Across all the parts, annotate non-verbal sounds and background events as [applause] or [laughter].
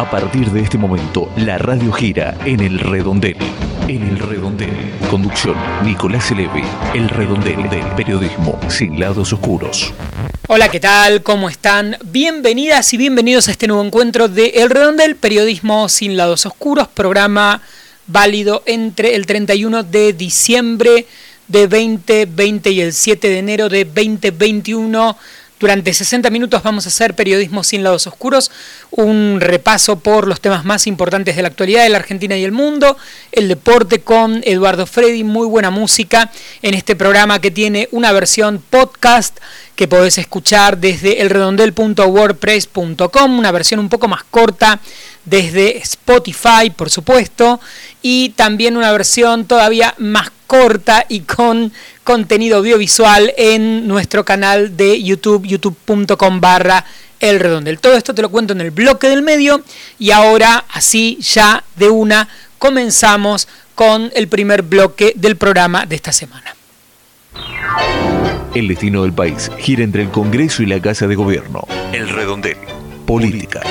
A partir de este momento, la radio gira en el redondel. En el redondel. Conducción, Nicolás Eleve. El redondel del periodismo sin lados oscuros. Hola, ¿qué tal? ¿Cómo están? Bienvenidas y bienvenidos a este nuevo encuentro de El Redondel, Periodismo sin lados oscuros, programa válido entre el 31 de diciembre de 2020 y el 7 de enero de 2021 durante 60 minutos vamos a hacer periodismo sin lados oscuros, un repaso por los temas más importantes de la actualidad de la Argentina y el mundo, el deporte con Eduardo Freddy, muy buena música en este programa que tiene una versión podcast que podés escuchar desde elredondel.wordpress.com, una versión un poco más corta desde Spotify, por supuesto, y también una versión todavía más corta y con contenido audiovisual en nuestro canal de YouTube, youtube.com barra el redondel. Todo esto te lo cuento en el bloque del medio y ahora así ya de una comenzamos con el primer bloque del programa de esta semana. El destino del país gira entre el Congreso y la Casa de Gobierno. El redondel. Política.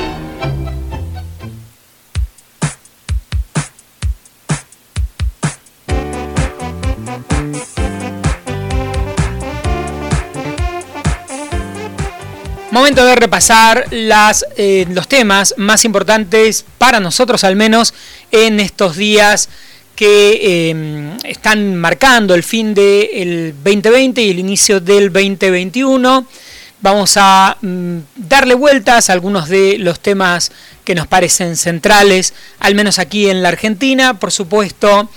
Momento de repasar las, eh, los temas más importantes para nosotros al menos en estos días que eh, están marcando el fin del 2020 y el inicio del 2021. Vamos a mm, darle vueltas a algunos de los temas que nos parecen centrales, al menos aquí en la Argentina. Por supuesto,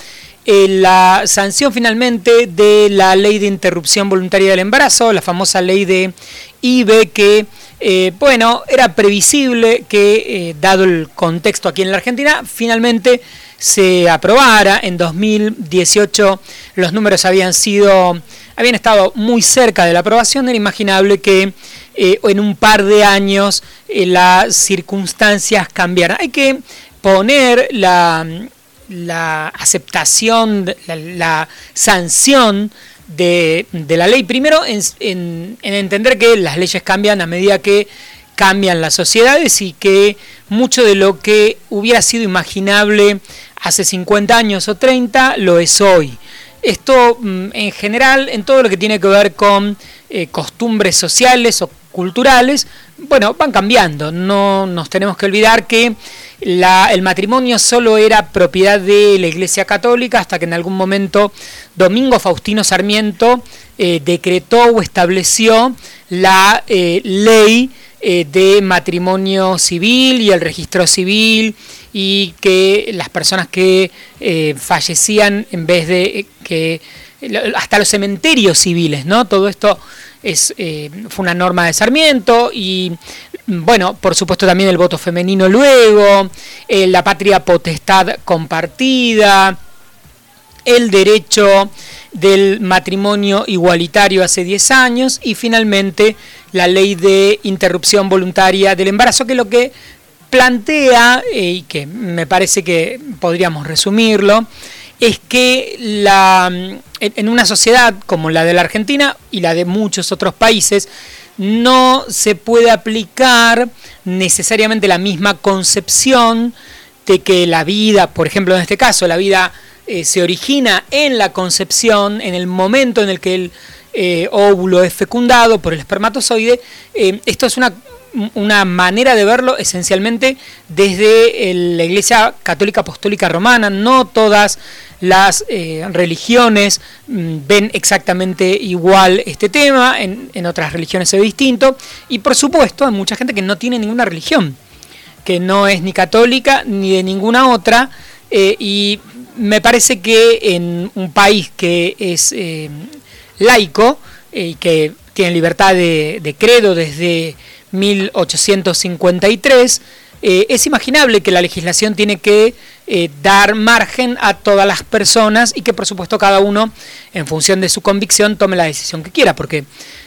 eh, la sanción finalmente de la ley de interrupción voluntaria del embarazo, la famosa ley de ve que, eh, bueno, era previsible que, eh, dado el contexto aquí en la Argentina, finalmente se aprobara. En 2018 los números habían sido, habían estado muy cerca de la aprobación, era imaginable que eh, en un par de años las circunstancias cambiaran. Hay que poner la, la aceptación, la, la sanción, de, la ley. Primero, en, entender que las leyes cambian a medida que cambian las sociedades y que mucho de lo que hubiera sido imaginable hace 50 años o 30 lo es hoy. Esto mm, en general, en todo lo que tiene que ver con eh, costumbres sociales o culturales, bueno, van cambiando. No nos tenemos que olvidar que el matrimonio solo era propiedad de la Iglesia Católica hasta que en algún momento Domingo Faustino Sarmiento eh, decretó o estableció la eh, ley eh, de matrimonio civil y el registro civil y que las personas que fallecían en vez de que hasta los cementerios civiles, ¿no? Todo esto es, fue una norma de Sarmiento y bueno, por supuesto también el voto femenino luego, eh, la patria potestad compartida, el derecho del matrimonio igualitario hace 10 años y finalmente la ley de interrupción voluntaria del embarazo, que lo que plantea, eh, y que me parece que podríamos resumirlo, es que la, en una sociedad como la de la Argentina y la de muchos otros países, no se puede aplicar necesariamente la misma concepción de que la vida, por ejemplo en este caso, la vida eh, se origina en la concepción, en el momento en el que el eh, óvulo es fecundado por el espermatozoide. Eh, esto es una, una, manera de verlo esencialmente desde la Iglesia Católica Apostólica Romana. No todas las eh, religiones mm, ven exactamente igual este tema, en, otras religiones es distinto, y por supuesto hay mucha gente que no tiene ninguna religión, que no es ni católica ni de ninguna otra, eh, y me parece que en un país que es eh, laico y que tiene libertad de, credo desde 1853, es imaginable que la legislación tiene que eh, dar margen a todas las personas y que por supuesto cada uno en función de su convicción tome la decisión que quiera, porque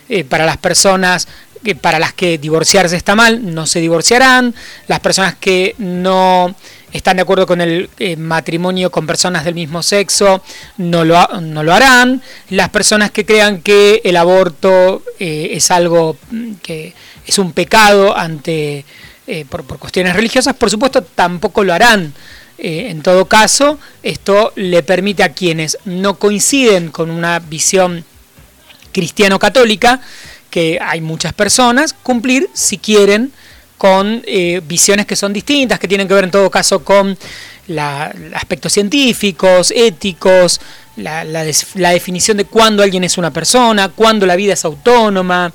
eh, para las personas para las que divorciarse está mal, no se divorciarán, las personas que no están de acuerdo con el eh, matrimonio con personas del mismo sexo no lo, no lo harán, las personas que crean que el aborto es algo mm, que es un pecado ante por, cuestiones religiosas, por supuesto tampoco lo harán. en todo caso, esto le permite a quienes no coinciden con una visión cristiano-católica, que hay muchas personas, cumplir si quieren con visiones que son distintas, que tienen que ver en todo caso con aspectos científicos, éticos, la, definición de cuándo alguien es una persona, cuándo la vida es autónoma,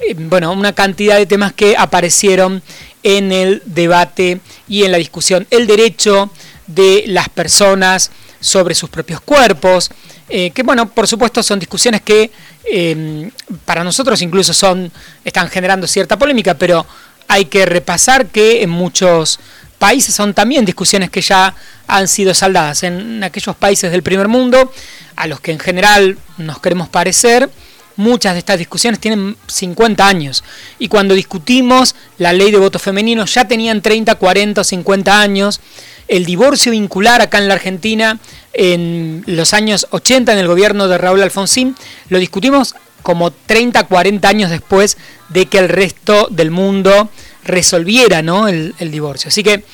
eh, bueno, una cantidad de temas que aparecieron en el debate y en la discusión. El derecho de las personas sobre sus propios cuerpos, eh, que bueno, por supuesto son discusiones que eh, para nosotros incluso son, están generando cierta polémica, pero hay que repasar que en muchos países son también discusiones que ya han sido saldadas. En aquellos países del primer mundo, a los que en general nos queremos parecer, muchas de estas discusiones tienen 50 años. Y cuando discutimos la ley de voto femenino ya tenían 30, 40 o 50 años. El divorcio vincular acá en la Argentina en los años 80 en el gobierno de Raúl Alfonsín, lo discutimos como 30, 40 años después de que el resto del mundo resolviera ¿no? el, divorcio. Así que,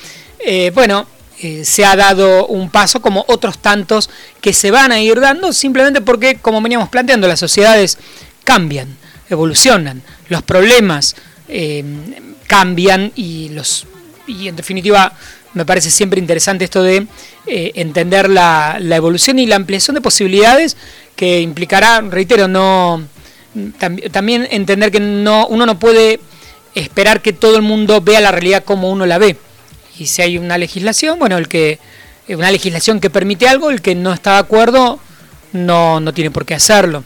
eh, bueno, eh, se ha dado un paso como otros tantos que se van a ir dando simplemente porque, como veníamos planteando, las sociedades cambian, evolucionan, los problemas eh, cambian y, los, y en definitiva me parece siempre interesante esto de entender la, la, evolución y la ampliación de posibilidades que implicará, reitero, no también entender que no, uno no puede esperar que todo el mundo vea la realidad como uno la ve. Y si hay una legislación, bueno, el que eh, una legislación que permite algo, el que no está de acuerdo no, no tiene por qué hacerlo.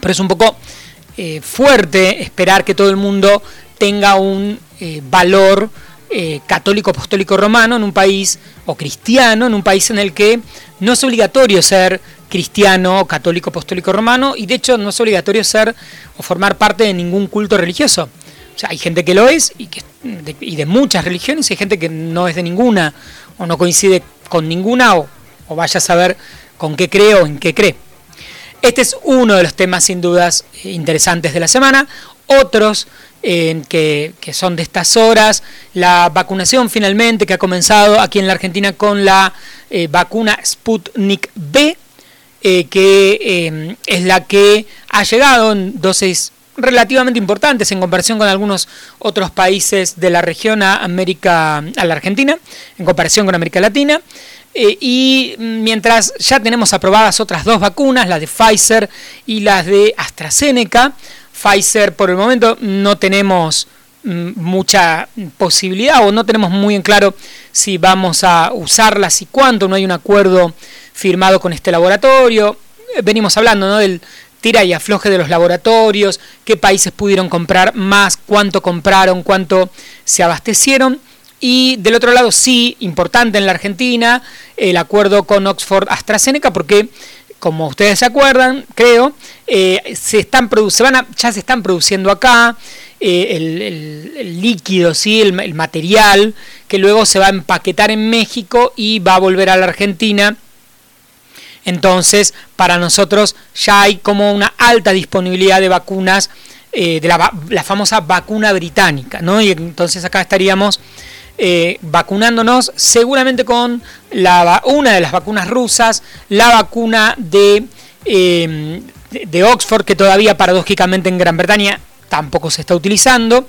Pero es un poco eh, fuerte esperar que todo el mundo tenga un eh, valor católico apostólico romano en un país, o cristiano, en un país en el que no es obligatorio ser cristiano, católico, apostólico romano, y de hecho no es obligatorio ser o formar parte de ningún culto religioso. O sea, hay gente que lo es y, que, de, y de muchas religiones, y hay gente que no es de ninguna o no coincide con ninguna o, vaya a saber con qué cree o en qué cree. Este es uno de los temas sin dudas eh, interesantes de la semana. Otros eh, que, son de estas horas, la vacunación finalmente que ha comenzado aquí en la Argentina con la eh, vacuna Sputnik B, que es la que ha llegado en dosis relativamente importantes en comparación con algunos otros países de la región a América, a la Argentina, en comparación con América Latina. Eh, y mientras ya tenemos aprobadas otras dos vacunas, las de Pfizer y las de AstraZeneca, Pfizer por el momento no tenemos mm, mucha posibilidad o no tenemos muy en claro si vamos a usarlas y cuánto, no hay un acuerdo firmado con este laboratorio. Venimos hablando ¿no? del tira y afloje de los laboratorios, qué países pudieron comprar más, cuánto compraron, cuánto se abastecieron. Y del otro lado, sí, importante en la Argentina, el acuerdo con Oxford AstraZeneca, porque como ustedes se acuerdan, creo, eh, se están se van ya se están produciendo acá eh, el, líquido, ¿sí? El, el, material, que luego se va a empaquetar en México y va a volver a la Argentina entonces, para nosotros ya hay como una alta disponibilidad de vacunas, eh, de la, famosa vacuna británica, ¿no? Y entonces acá estaríamos eh, vacunándonos seguramente con la, una de las vacunas rusas, la vacuna de, eh, de Oxford, que todavía paradójicamente en Gran Bretaña tampoco se está utilizando.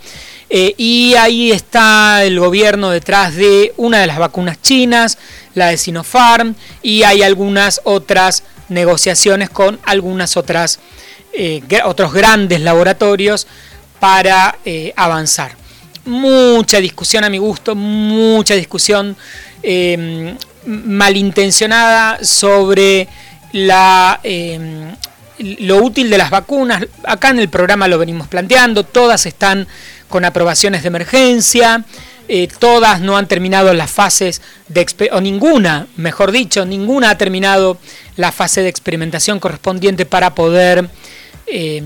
Eh, y ahí está el gobierno detrás de una de las vacunas chinas, la de Sinopharm, y hay algunas otras negociaciones con algunas otras eh, otros grandes laboratorios para eh, avanzar. Mucha discusión a mi gusto, mucha discusión malintencionada sobre la lo útil de las vacunas, acá en el programa lo venimos planteando, todas están con aprobaciones de emergencia, eh, todas no han terminado las fases de o ninguna, mejor dicho, ninguna ha terminado la fase de experimentación correspondiente para poder eh,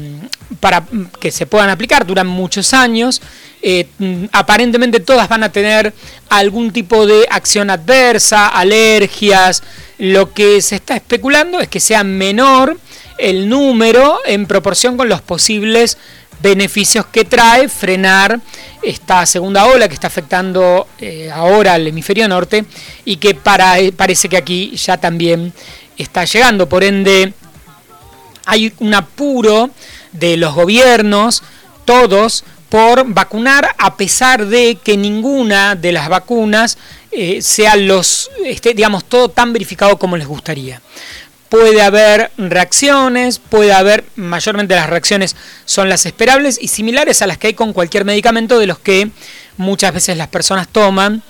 para que se puedan aplicar, duran muchos años. Eh, aparentemente todas van a tener algún tipo de acción adversa, alergias. Lo que se está especulando es que sea menor el número en proporción con los posibles beneficios que trae frenar esta segunda ola que está afectando eh, ahora al hemisferio norte y que para, eh, parece que aquí ya también está llegando. Por ende, hay un apuro de los gobiernos, todos, por vacunar a pesar de que ninguna de las vacunas eh, sea los, esté, digamos, todo tan verificado como les gustaría puede haber reacciones, puede haber, mayormente las reacciones son las esperables y similares a las que hay con cualquier medicamento de los que muchas veces las personas toman.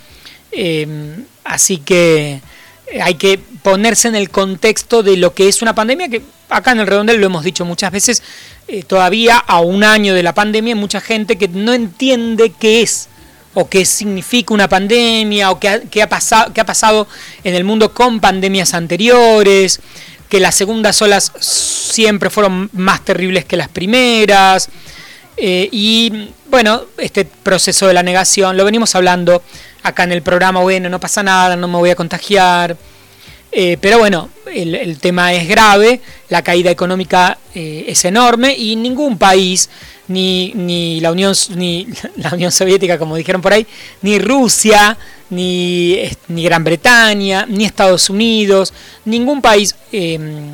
Em, así que hay que ponerse en el contexto de lo que es una pandemia, que acá en el redondel lo hemos dicho muchas veces, eh, todavía a un año de la pandemia mucha gente que no entiende qué es o qué significa una pandemia, o qué ha, pasado, qué ha pasado en el mundo con pandemias anteriores, que las segundas olas siempre fueron más terribles que las primeras. Eh, y bueno, este proceso de la negación, lo venimos hablando acá en el programa, bueno, no pasa nada, no me voy a contagiar. Eh, pero bueno, el, tema es grave, la caída económica eh, es enorme y ningún país ni, ni, la Unión, ni [laughs] la Unión Soviética, como dijeron por ahí, ni Rusia, ni, ni Gran Bretaña, ni Estados Unidos, ningún país em,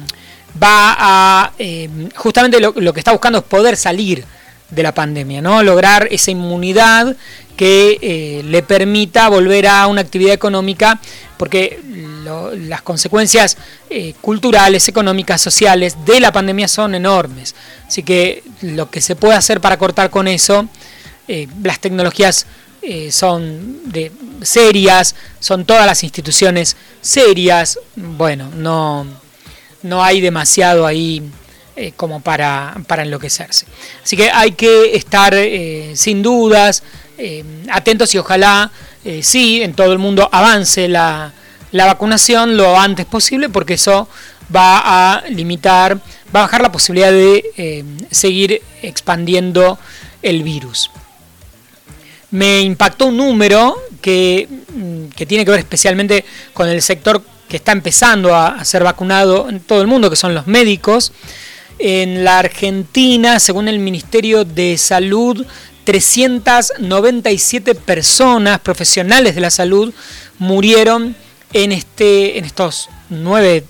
va a... Em, justamente lo, que está buscando es poder salir de la pandemia, ¿no? lograr esa inmunidad que eh, le permita volver a una actividad económica, porque las consecuencias eh, culturales, económicas, sociales de la pandemia son enormes. Así que lo que se puede hacer para cortar con eso, eh, las tecnologías son de, serias, son todas las instituciones serias, bueno, no, no hay demasiado ahí como para, enloquecerse. Así que hay que estar sin dudas, eh, atentos y ojalá eh, sí en todo el mundo avance la, vacunación lo antes posible porque eso va a limitar, va a bajar la posibilidad de eh, seguir expandiendo el virus. Me impactó un número que, mm, que, tiene que ver especialmente con el sector que está empezando a ser vacunado en todo el mundo, que son los médicos. En la Argentina, según el Ministerio de Salud, 397 personas profesionales de la salud murieron en, este, en estos nueve,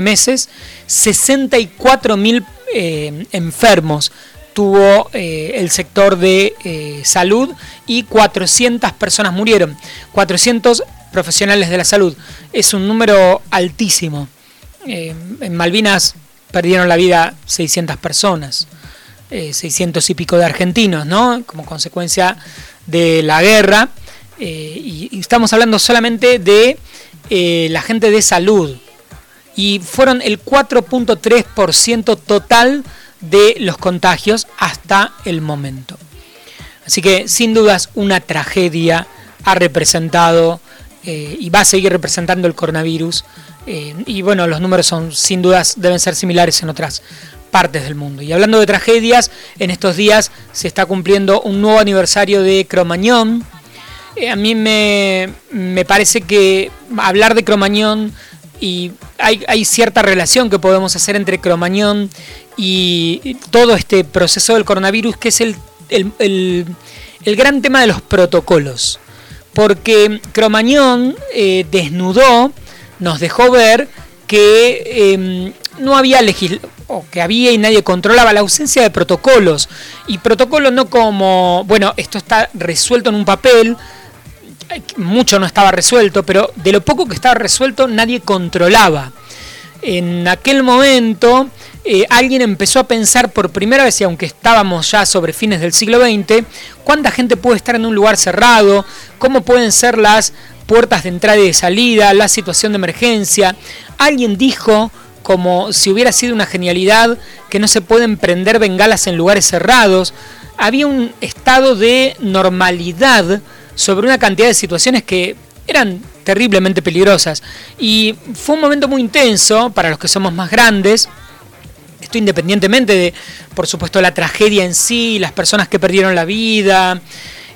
meses, 64 mil eh, enfermos tuvo eh, el sector de eh, salud y 400 personas murieron, 400 profesionales de la salud. Es un número altísimo. en Malvinas perdieron la vida 600 personas. 600 eh, y pico de argentinos, ¿no? Como consecuencia de la guerra. Y, estamos hablando solamente de eh, la gente de salud. Y fueron el 4.3% total de los contagios hasta el momento. Así que sin dudas una tragedia ha representado y va a seguir representando el coronavirus. y bueno, los números son sin dudas deben ser similares en otras partes del mundo. Y hablando de tragedias, en estos días se está cumpliendo un nuevo aniversario de Cromañón. Eh, a mí me, parece que hablar de Cromañón y hay, cierta relación que podemos hacer entre Cromañón y todo este proceso del coronavirus, que es el, el, gran tema de los protocolos. Porque Cromañón eh, desnudó, nos dejó ver que em, no había legislación o que había y nadie controlaba, la ausencia de protocolos. Y protocolo no como, bueno, esto está resuelto en un papel, mucho no estaba resuelto, pero de lo poco que estaba resuelto nadie controlaba. En aquel momento eh, alguien empezó a pensar por primera vez, y aunque estábamos ya sobre fines del siglo XX, cuánta gente puede estar en un lugar cerrado, cómo pueden ser las puertas de entrada y de salida, la situación de emergencia. Alguien dijo como si hubiera sido una genialidad que no se pueden prender bengalas en lugares cerrados. Había un estado de normalidad sobre una cantidad de situaciones que eran terriblemente peligrosas. Y fue un momento muy intenso para los que somos más grandes. Esto independientemente de, por supuesto, la tragedia en sí, las personas que perdieron la vida,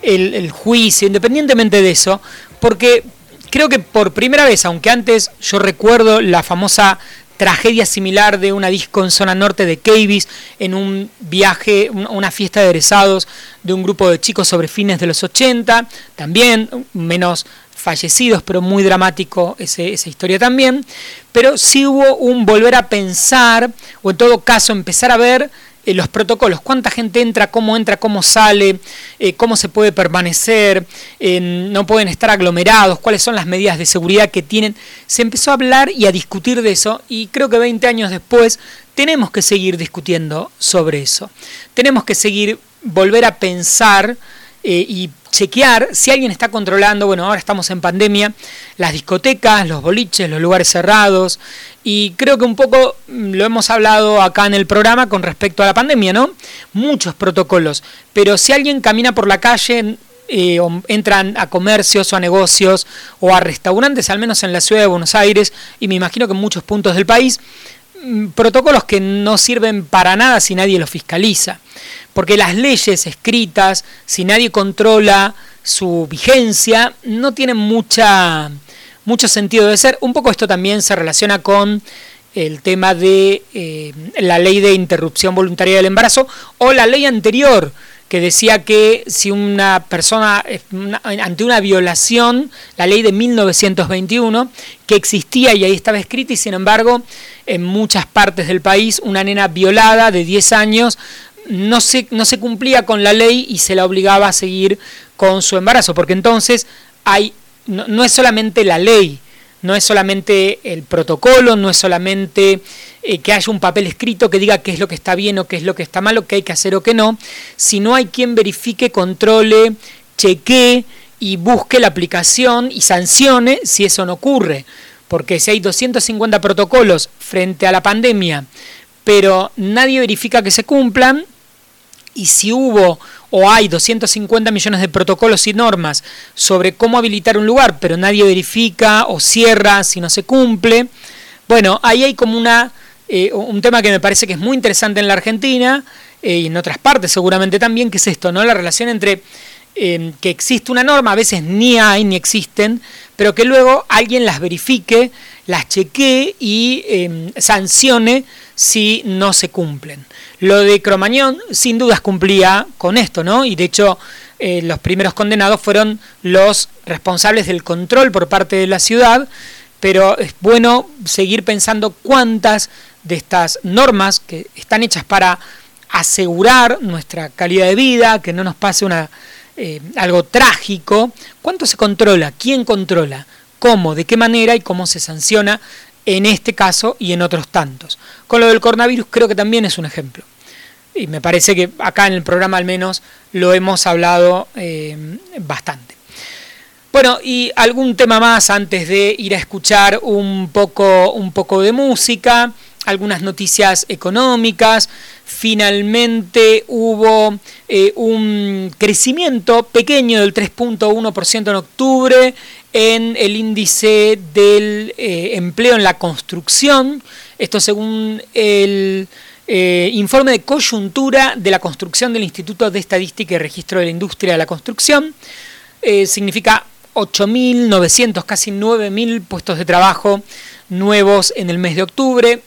el, el juicio, independientemente de eso, porque creo que por primera vez, aunque antes yo recuerdo la famosa tragedia similar de una disco en zona norte de Cavis, en un viaje, una fiesta de egresados de un grupo de chicos sobre fines de los 80, también menos fallecidos, pero muy dramático esa historia también. Pero sí hubo un volver a pensar, o en todo caso empezar a ver eh, los protocolos, cuánta gente entra, cómo entra, cómo sale, eh, cómo se puede permanecer, no pueden estar aglomerados, cuáles son las medidas de seguridad que tienen. Se empezó a hablar y a discutir de eso y creo que 20 años después tenemos que seguir discutiendo sobre eso. Tenemos que seguir, volver a pensar eh, y chequear si alguien está controlando, bueno, ahora estamos en pandemia, las discotecas, los boliches, los lugares cerrados, y creo que un poco mm, lo hemos hablado acá en el programa con respecto a la pandemia, ¿no? Muchos protocolos, pero si alguien camina por la calle, eh, entran a comercios o a negocios o a restaurantes, al menos en la ciudad de Buenos Aires, y me imagino que en muchos puntos del país, mm, protocolos que no sirven para nada si nadie los fiscaliza porque las leyes escritas, si nadie controla su vigencia, no tienen mucha, mucho sentido de ser. Un poco esto también se relaciona con el tema de eh, la ley de interrupción voluntaria del embarazo o la ley anterior que decía que si una persona ante una violación, la ley de 1921, que existía y ahí estaba escrita y sin embargo en muchas partes del país una nena violada de 10 años no se, no se cumplía con la ley y se la obligaba a seguir con su embarazo, porque entonces hay, no, es solamente la ley, no es solamente el protocolo, no es solamente eh, que haya un papel escrito que diga qué es lo que está bien o qué es lo que está mal o qué hay que hacer o qué no, sino hay quien verifique, controle, chequee y busque la aplicación y sancione si eso no ocurre. Porque si hay 250 protocolos frente a la pandemia, pero nadie verifica que se cumplan, y si hubo o hay 250 millones de protocolos y normas sobre cómo habilitar un lugar, pero nadie verifica o cierra si no se cumple, bueno, ahí hay como una, eh, un tema que me parece que es muy interesante en la Argentina eh, y en otras partes seguramente también, que es esto, ¿no? La relación entre eh, que existe una norma, a veces ni hay ni existen, pero que luego alguien las verifique, las chequee y sancione si no se cumplen. Lo de Cromañón sin dudas cumplía con esto, ¿no? Y de hecho eh, los primeros condenados fueron los responsables del control por parte de la ciudad, pero es bueno seguir pensando cuántas de estas normas que están hechas para asegurar nuestra calidad de vida, que no nos pase una, eh, algo trágico, cuánto se controla, quién controla, cómo, de qué manera y cómo se sanciona en este caso y en otros tantos. Con lo del coronavirus creo que también es un ejemplo. Y me parece que acá en el programa al menos lo hemos hablado eh, bastante. Bueno, y algún tema más antes de ir a escuchar un poco, un poco de música, algunas noticias económicas. Finalmente hubo eh, un crecimiento pequeño del 3.1% en octubre en el índice del eh, empleo en la construcción. Esto según el eh, informe de coyuntura de la construcción del Instituto de Estadística y Registro de la Industria de la Construcción. Eh, significa 8.900, casi 9.000 puestos de trabajo nuevos en el mes de octubre.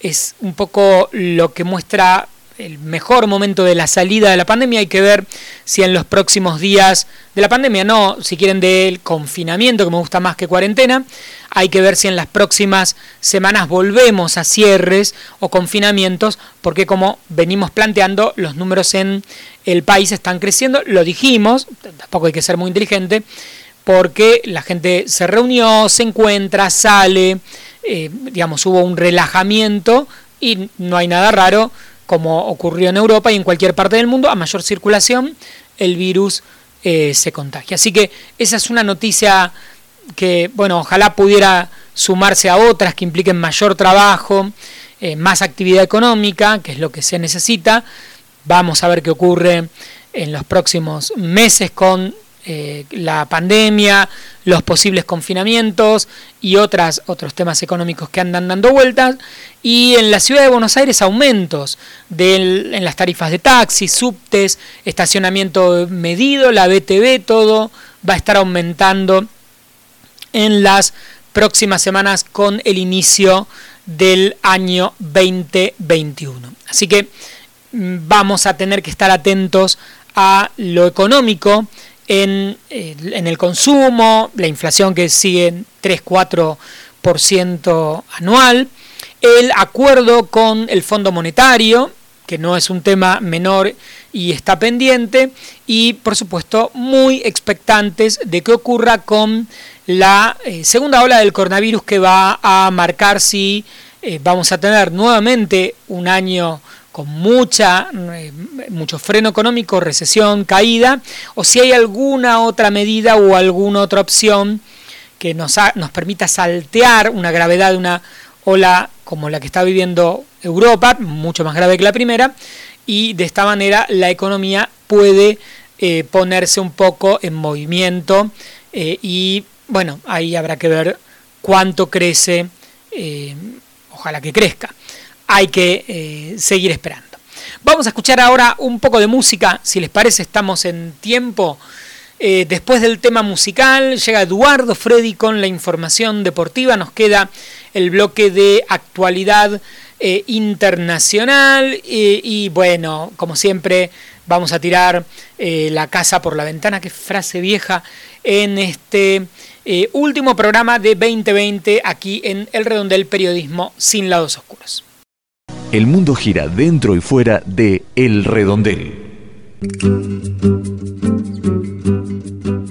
Es un poco lo que muestra el mejor momento de la salida de la pandemia. Hay que ver si en los próximos días de la pandemia, no, si quieren del confinamiento, que me gusta más que cuarentena, hay que ver si en las próximas semanas volvemos a cierres o confinamientos, porque como venimos planteando, los números en el país están creciendo. Lo dijimos, tampoco hay que ser muy inteligente, porque la gente se reunió, se encuentra, sale, digamos, hubo un relajamiento y no hay nada raro como ocurrió en Europa y en cualquier parte del mundo, a mayor circulación, el virus eh, se contagia. Así que esa es una noticia que, bueno, ojalá pudiera sumarse a otras que impliquen mayor trabajo, eh, más actividad económica, que es lo que se necesita. Vamos a ver qué ocurre en los próximos meses con eh, la pandemia, los posibles confinamientos y otras, otros temas económicos que andan dando vueltas. Y en la ciudad de Buenos Aires aumentos en las tarifas de taxis, subtes, estacionamiento medido, la BTV, todo va a estar aumentando en las próximas semanas con el inicio del año 2021. Así que mm, vamos a tener que estar atentos a lo económico en, eh, en el consumo, la inflación que sigue en 3-4% anual, el acuerdo con el Fondo Monetario, que no es un tema menor y está pendiente, y por supuesto muy expectantes de qué ocurra con la eh, segunda ola del coronavirus que va a marcar si eh, vamos a tener nuevamente un año con mucha, eh, mucho freno económico, recesión, caída, o si hay alguna otra medida o alguna otra opción que nos, nos permita saltear una gravedad de una ola como la que está viviendo Europa, mucho más grave que la primera, y de esta manera la economía puede eh, ponerse un poco en movimiento eh, y bueno, ahí habrá que ver cuánto crece, ojalá que crezca. Hay que seguir esperando. Vamos a escuchar ahora un poco de música, si les parece estamos en tiempo. después del tema musical llega Eduardo Freddy con la información deportiva, nos queda el bloque de actualidad eh, internacional y, bueno, como siempre vamos a tirar eh, la casa por la ventana, que frase vieja, en este eh, último programa de 2020 aquí en El Redondel Periodismo sin lados oscuros. El mundo gira dentro y fuera de El Redondel.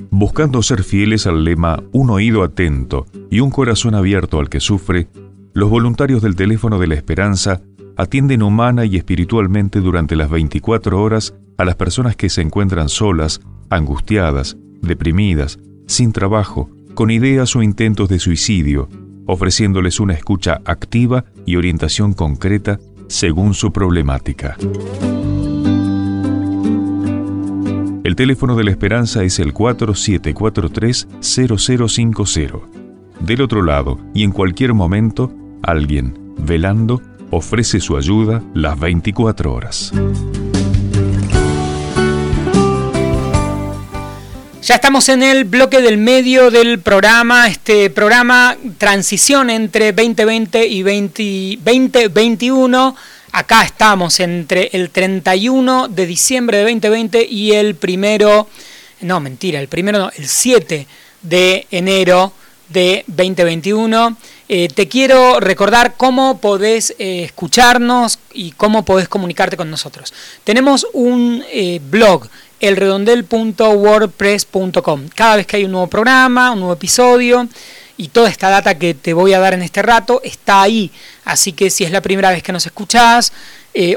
Buscando ser fieles al lema Un oído atento y un corazón abierto al que sufre, los voluntarios del teléfono de la esperanza atienden humana y espiritualmente durante las 24 horas a las personas que se encuentran solas, angustiadas, deprimidas, sin trabajo, con ideas o intentos de suicidio, ofreciéndoles una escucha activa y orientación concreta según su problemática. El teléfono de la esperanza es el 4743-0050. Del otro lado, y en cualquier momento, Alguien, velando, ofrece su ayuda las 24 horas. Ya estamos en el bloque del medio del programa, este programa transición entre 2020 y 2021. Acá estamos entre el 31 de diciembre de 2020 y el primero, no mentira, el primero no, el 7 de enero de 2021. Eh, te quiero recordar cómo podés eh, escucharnos y cómo podés comunicarte con nosotros. Tenemos un eh, blog, elredondel.wordpress.com. Cada vez que hay un nuevo programa, un nuevo episodio y toda esta data que te voy a dar en este rato está ahí. Así que si es la primera vez que nos escuchás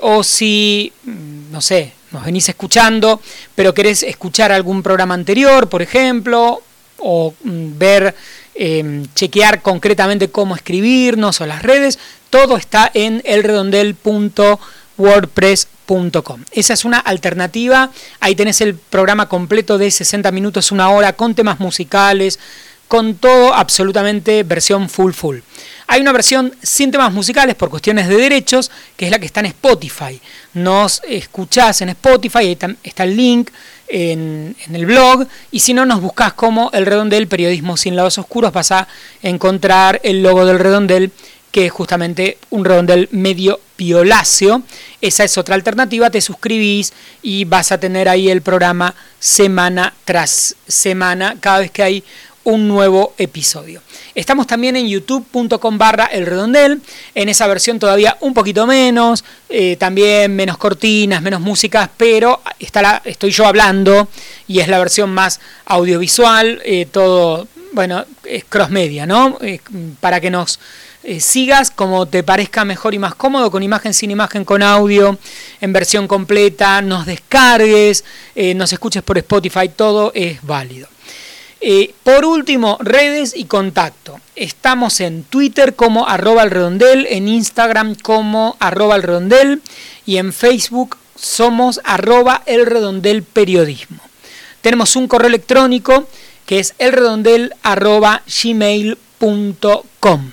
o si, mm, no sé, nos venís escuchando, pero querés escuchar algún programa anterior, por ejemplo, o mm, ver Em, chequear concretamente cómo escribirnos o las redes, todo está en elredondel.wordpress.com. Esa es una alternativa, ahí tenés el programa completo de 60 minutos, una hora, con temas musicales, con todo absolutamente versión full full. Hay una versión sin temas musicales por cuestiones de derechos, que es la que está en Spotify. Nos escuchás en Spotify, ahí está el link en, el blog. Y si no, nos buscas como el redondel Periodismo sin lados oscuros, vas a encontrar el logo del redondel, que es justamente un redondel medio violáceo. Esa es otra alternativa, te suscribís y vas a tener ahí el programa semana tras semana, cada vez que hay un nuevo episodio. Estamos también en youtube.com barra el redondel, en esa versión todavía un poquito menos, eh, también menos cortinas, menos músicas, pero estoy yo hablando y es la versión más audiovisual, eh, todo, bueno, es cross media, ¿no? para que nos eh, sigas como te parezca mejor y más cómodo, con imagen, sin imagen, con audio, en versión completa, nos descargues, nos escuches por Spotify, todo es válido. Eh, por último, redes y contacto. Estamos en Twitter como arroba el redondel, en Instagram como arroba el redondel y en Facebook somos arroba el redondel periodismo. Tenemos un correo electrónico que es elredondel arroba gmail.com.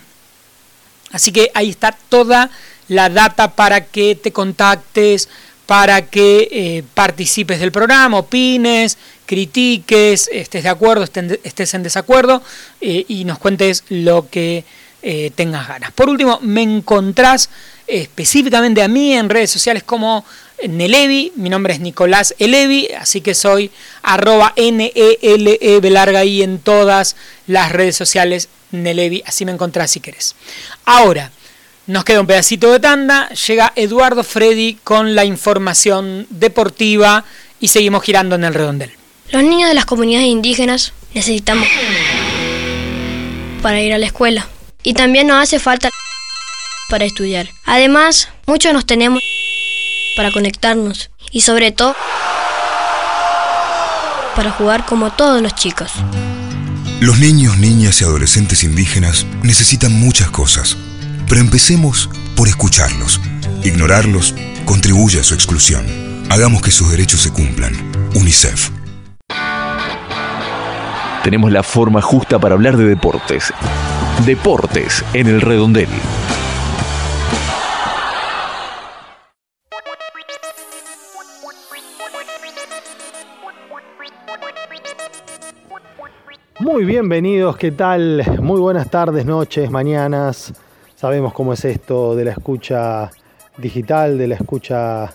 Así que ahí está toda la data para que te contactes, para que eh, participes del programa, opines, critiques, estés de acuerdo, estés en desacuerdo eh, y nos cuentes lo que eh, tengas ganas. Por último, me encontrás específicamente a mí en redes sociales como Nelevi, mi nombre es Nicolás Elevi, así que soy arroba N-E-L-E larga y en todas las redes sociales Nelevi, así me encontrás si querés. Ahora, nos queda un pedacito de tanda, llega Eduardo Freddy con la información deportiva y seguimos girando en el redondel. Los niños de las comunidades indígenas necesitamos para ir a la escuela y también nos hace falta para estudiar. Además, muchos nos tenemos para conectarnos y sobre todo para jugar como todos los chicos. Los niños, niñas y adolescentes indígenas necesitan muchas cosas, pero empecemos por escucharlos. Ignorarlos contribuye a su exclusión. Hagamos que sus derechos se cumplan. UNICEF. Tenemos la forma justa para hablar de deportes. Deportes en el redondel. Muy bienvenidos, ¿qué tal? Muy buenas tardes, noches, mañanas. Sabemos cómo es esto de la escucha digital, de la escucha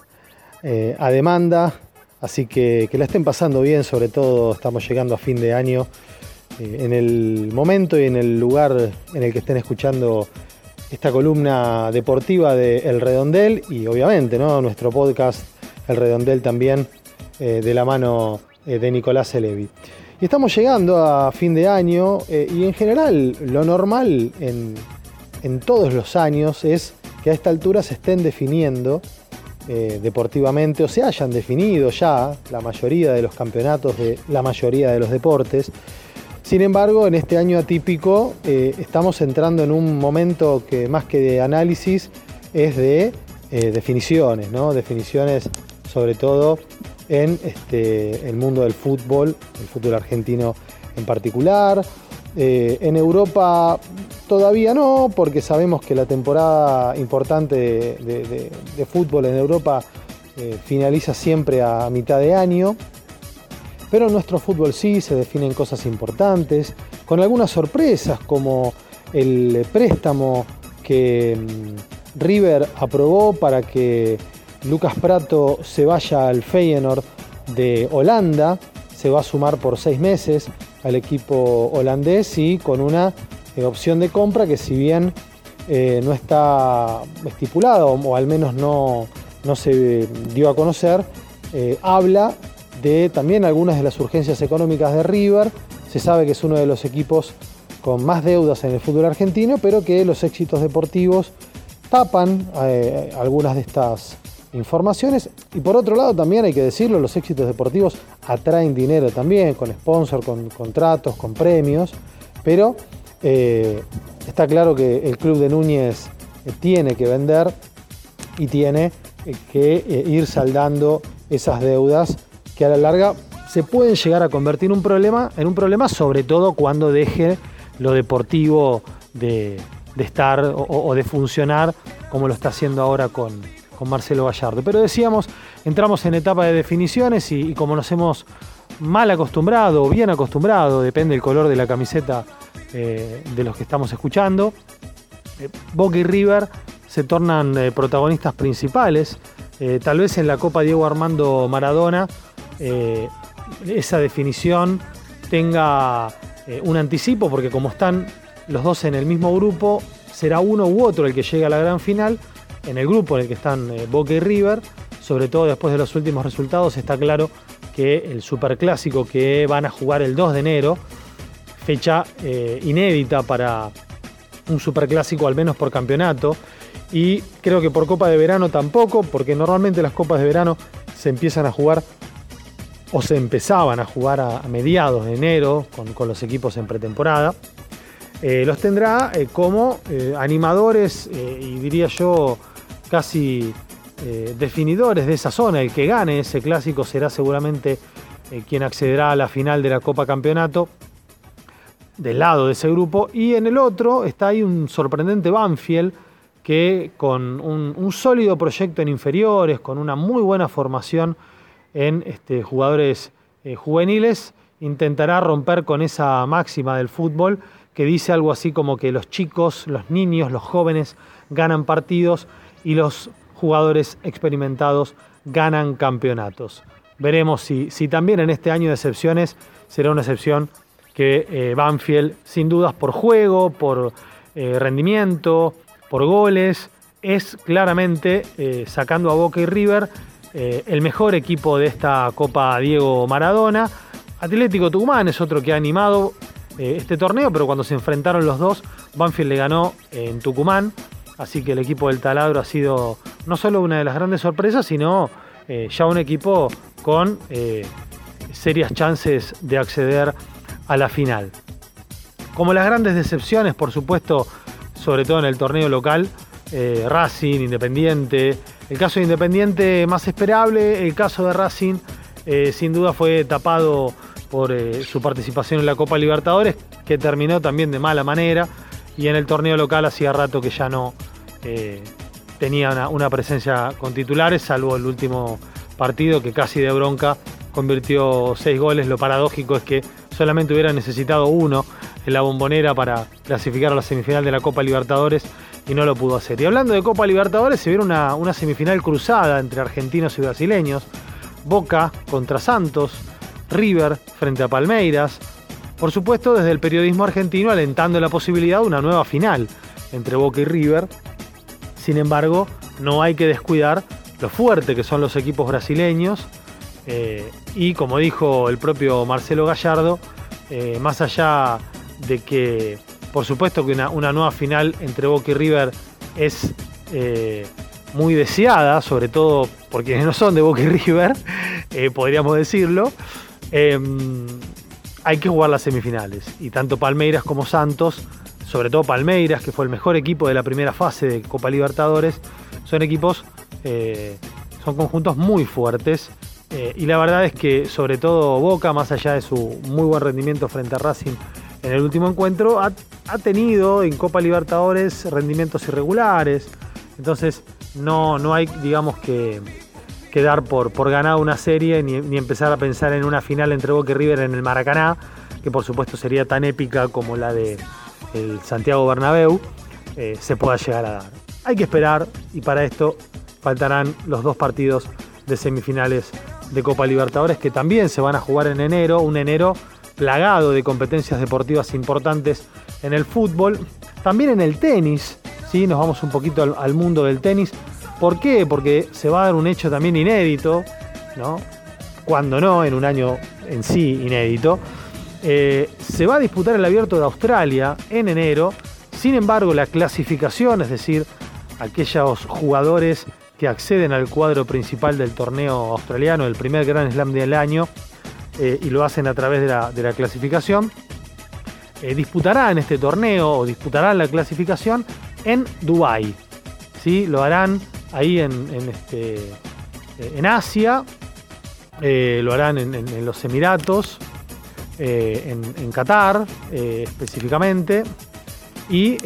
eh, a demanda. Así que que la estén pasando bien, sobre todo estamos llegando a fin de año. Eh, en el momento y en el lugar en el que estén escuchando esta columna deportiva de El Redondel y obviamente nuestro podcast El Redondel también eh, de la mano de Nicolás Elevi. Y estamos llegando a fin de año y en general lo normal en, en todos los años es que a esta altura se estén definiendo eh, deportivamente o se hayan definido ya la mayoría de los campeonatos de la mayoría de los deportes. Sin embargo, en este año atípico eh, estamos entrando en un momento que más que de análisis es de eh, definiciones, ¿no? definiciones sobre todo en este, el mundo del fútbol, el fútbol argentino en particular, eh, en Europa todavía no, porque sabemos que la temporada importante de, fútbol en Europa eh, finaliza siempre a mitad de año. Pero en nuestro fútbol sí se definen cosas importantes, con algunas sorpresas como el préstamo que mm, River aprobó para que Lucas Prato se vaya al Feyenoord de Holanda, se va a sumar por seis meses al equipo holandés y con una eh, opción de compra que si bien eh, no está estipulado o al menos no, no se dio a conocer, eh, habla de también algunas de las urgencias económicas de River. Se sabe que es uno de los equipos con más deudas en el fútbol argentino, pero que los éxitos deportivos tapan algunas de estas informaciones. Y por otro lado, también hay que decirlo, los éxitos deportivos atraen dinero también, con sponsor, con contratos, con premios, pero eh, está claro que el club de Núñez eh, tiene que vender y tiene eh, que ir saldando esas deudas que a la larga se pueden llegar a convertir en un problema, en un problema sobre todo cuando deje lo deportivo de, estar o de funcionar como lo está haciendo ahora con, con Marcelo Gallardo. Pero decíamos, entramos en etapa de definiciones y, como nos hemos mal acostumbrado o bien acostumbrado, depende del color de la camiseta eh, de los que estamos escuchando, eh, Boca y River se tornan eh, protagonistas principales. tal vez en la Copa Diego Armando Maradona esa definición tenga un anticipo, porque como están los dos en el mismo grupo, será uno u otro el que llegue a la gran final en el grupo en el que están eh, Boca y River, sobre todo después de los últimos resultados, está claro que el superclásico que van a jugar el 2 de enero, fecha eh, inédita para un superclásico al menos por campeonato, y creo que por Copa de Verano tampoco, porque normalmente las Copas de Verano se empiezan a jugar o se empezaban a jugar a, mediados de enero con, los equipos en pretemporada. Eh, los tendrá como animadores y diría yo casi eh, definidores de esa zona. El que gane ese clásico será seguramente eh, quien accederá a la final de la Copa Campeonato del lado de ese grupo. Y en el otro está ahí un sorprendente Banfield que con un, sólido proyecto en inferiores, con una muy buena formación en este, jugadores eh, juveniles, intentará romper con esa máxima del fútbol que dice algo así como que los chicos, los niños, los jóvenes ganan partidos y los jugadores experimentados ganan campeonatos. Veremos si, si también en este año de excepciones será una excepción que eh, Banfield, sin dudas por juego, por eh, rendimiento, por goles, es claramente, eh, sacando a Boca y River, el mejor equipo de esta Copa Diego Maradona. Atlético Tucumán es otro que ha animado este torneo, pero cuando se enfrentaron los dos, Banfield le ganó en Tucumán. Así que el equipo del taladro ha sido no solo una de las grandes sorpresas, sino ya un equipo con serias chances de acceder a la final. Como las grandes decepciones, por supuesto, sobre todo en el torneo local, eh, Racing, Independiente. El caso de Independiente más esperable, el caso de Racing eh, sin duda fue tapado por eh, su participación en la Copa Libertadores, que terminó también de mala manera, y en el torneo local hacía rato que ya no tenía una presencia con titulares, salvo el último partido que casi de bronca convirtió seis goles. Lo paradójico es que solamente hubiera necesitado uno en la bombonera para clasificar a la semifinal de la Copa Libertadores y no lo pudo hacer. Y hablando de Copa Libertadores, se vio una, una semifinal cruzada entre argentinos y brasileños. Boca contra Santos, River frente a Palmeiras. Por supuesto, desde el periodismo argentino alentando la posibilidad de una nueva final entre Boca y River. Sin embargo, no hay que descuidar lo fuerte que son los equipos brasileños eh, y como dijo el propio Marcelo Gallardo, eh, más allá de que, por supuesto que una, nueva final entre Boca y River es eh, muy deseada, sobre todo por quienes no son de Boca y River, [laughs] podríamos decirlo, hay que jugar las semifinales. Y tanto Palmeiras como Santos, sobre todo Palmeiras, que fue el mejor equipo de la primera fase de Copa Libertadores, son equipos, son conjuntos muy fuertes eh, y la verdad es que sobre todo Boca, más allá de su muy buen rendimiento frente a Racing en el último encuentro, ha, tenido en Copa Libertadores rendimientos irregulares. Entonces no, no hay, digamos, que, dar por, por ganado una serie ni, empezar a pensar en una final entre Boca y River en el Maracaná, que por supuesto sería tan épica como la de el Santiago Bernabéu, eh, se pueda llegar a dar. Hay que esperar y para esto faltarán los dos partidos de semifinales de Copa Libertadores que también se van a jugar en enero, un enero plagado de competencias deportivas importantes en el fútbol, también en el tenis, ¿sí? nos vamos un poquito al, mundo del tenis. ¿Por qué? Porque se va a dar un hecho también inédito, ¿no? cuando no, en un año en sí inédito. Eh, se va a disputar el abierto de Australia en enero, sin embargo la clasificación, es decir, aquellos jugadores que acceden al cuadro principal del torneo australiano, el primer Grand Slam del año, eh, y lo hacen a través de la, clasificación. Eh, disputarán este torneo o disputarán la clasificación en Dubái. ¿sí? Lo harán ahí en, este, eh, en Asia, lo harán en, los Emiratos, en, en, Qatar específicamente. Y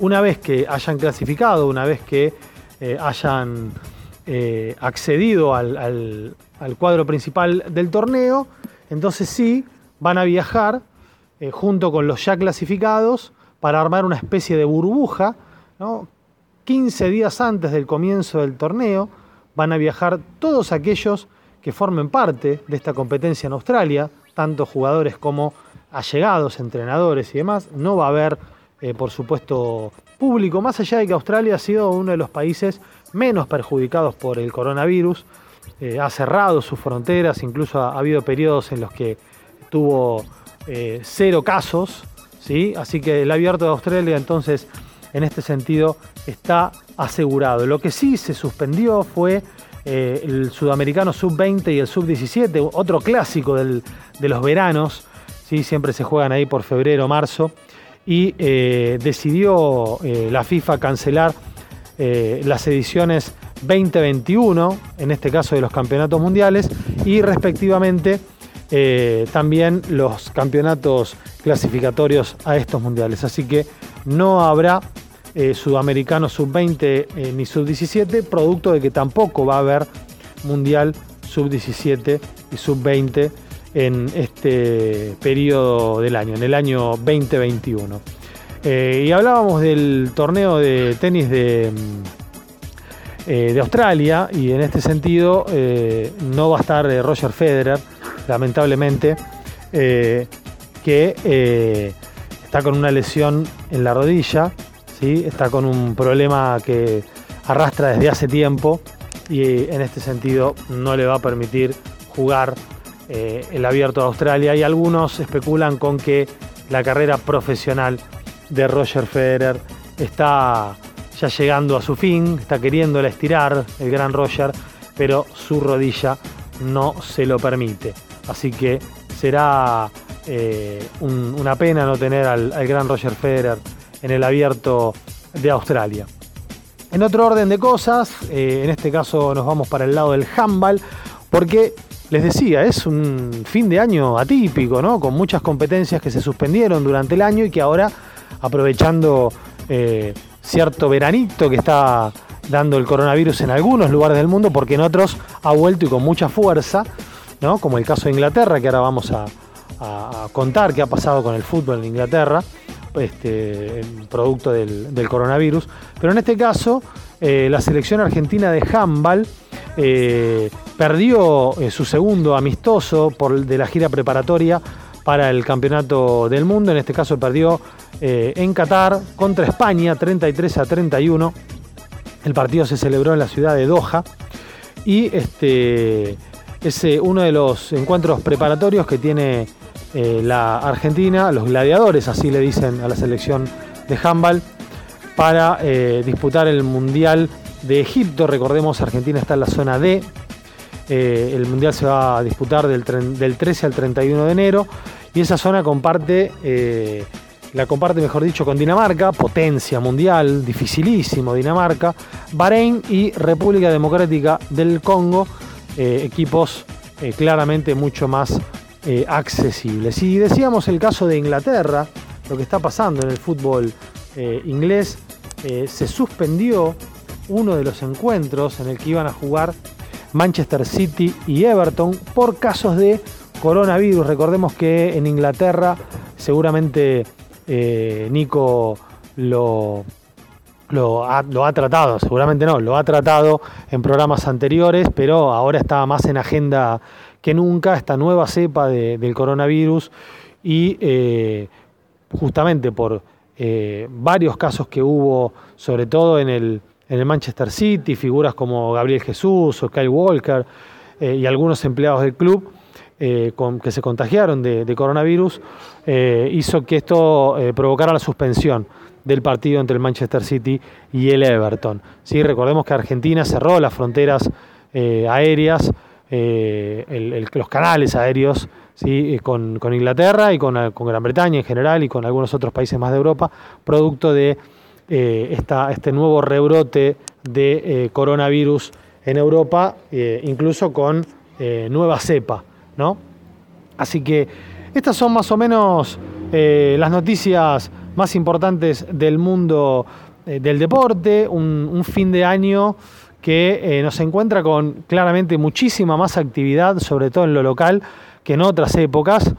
una vez que hayan clasificado, una vez que eh, hayan eh, accedido al, cuadro principal del torneo, entonces sí van a viajar eh, junto con los ya clasificados para armar una especie de burbuja. 15 días antes del comienzo del torneo van a viajar todos aquellos que formen parte de esta competencia en Australia, tanto jugadores como allegados, entrenadores y demás. No va a haber eh, por supuesto, público, más allá de que Australia ha sido uno de los países menos perjudicados por el coronavirus, eh, ha cerrado sus fronteras, incluso ha, habido periodos en los que tuvo eh, cero casos, ¿sí? así que el abierto de Australia entonces en este sentido está asegurado. Lo que sí se suspendió fue el sudamericano sub-20 y el sub-17, otro clásico de los veranos, ¿sí? siempre se juegan ahí por febrero, marzo y eh, decidió eh, la FIFA cancelar eh, las ediciones 2021, en este caso de los campeonatos mundiales, y respectivamente también los campeonatos clasificatorios a estos mundiales. Así que no habrá sudamericano sub-20 ni sub-17, producto de que tampoco va a haber mundial sub-17 y sub-20 en este periodo del año, en el año 2021. Eh, y hablábamos del torneo de tenis de, mm, eh, de Australia y en este sentido eh, no va a estar Roger Federer, lamentablemente, que está con una lesión en la rodilla, ¿sí? está con un problema que arrastra desde hace tiempo y en este sentido no le va a permitir jugar el abierto de Australia y algunos especulan con que la carrera profesional de Roger Federer está ya llegando a su fin, está queriéndola estirar el gran Roger, pero su rodilla no se lo permite. Así que será eh, una pena no tener al, gran Roger Federer en el abierto de Australia. En otro orden de cosas, eh, en este caso nos vamos para el lado del handball, porque les decía, es un fin de año atípico, ¿no? Con muchas competencias que se suspendieron durante el año y que ahora aprovechando eh, cierto veranito que está dando el coronavirus en algunos lugares del mundo, porque en otros ha vuelto y con mucha fuerza, ¿no? como el caso de Inglaterra, que ahora vamos a, contar qué ha pasado con el fútbol en Inglaterra, este, producto del, coronavirus. Pero en este caso, eh, la selección argentina de handball eh, perdió su segundo amistoso por, de la gira preparatoria para el campeonato del mundo. En este caso perdió eh, en Qatar contra España 33 a 31. El partido se celebró en la ciudad de Doha y este es eh, uno de los encuentros preparatorios que tiene eh, la Argentina, los gladiadores, así le dicen a la selección de handball, para disputar el Mundial de Egipto. Recordemos, Argentina está en la zona D, eh, el Mundial se va a disputar del, 13 al 31 de enero. Y esa zona comparte, eh, la comparte mejor dicho con Dinamarca, potencia mundial, dificilísimo Dinamarca, Bahrein y República Democrática del Congo, eh, equipos claramente mucho más accesibles. Y decíamos el caso de Inglaterra, lo que está pasando en el fútbol inglés, se suspendió uno de los encuentros en el que iban a jugar Manchester City y Everton por casos de coronavirus. Recordemos que en Inglaterra seguramente eh, Nico lo, lo ha, tratado, seguramente no, lo ha tratado en programas anteriores, pero ahora está más en agenda que nunca esta nueva cepa del coronavirus y eh, justamente por eh, varios casos que hubo, sobre todo en el, en el Manchester City, figuras como Gabriel Jesús o Kyle Walker eh, y algunos empleados del club que se contagiaron de, coronavirus, hizo que esto provocara la suspensión del partido entre el Manchester City y el Everton. ¿Sí? Recordemos que Argentina cerró las fronteras aéreas, los canales aéreos ¿sí? con, Inglaterra y con, Gran Bretaña en general y con algunos otros países más de Europa, producto de eh, este nuevo rebrote de eh, coronavirus en Europa, eh, incluso con nueva cepa. ¿no? Así que estas son más o menos las noticias más importantes del mundo del deporte, un, fin de año que nos encuentra con claramente muchísima más actividad, sobre todo en lo local, que en otras épocas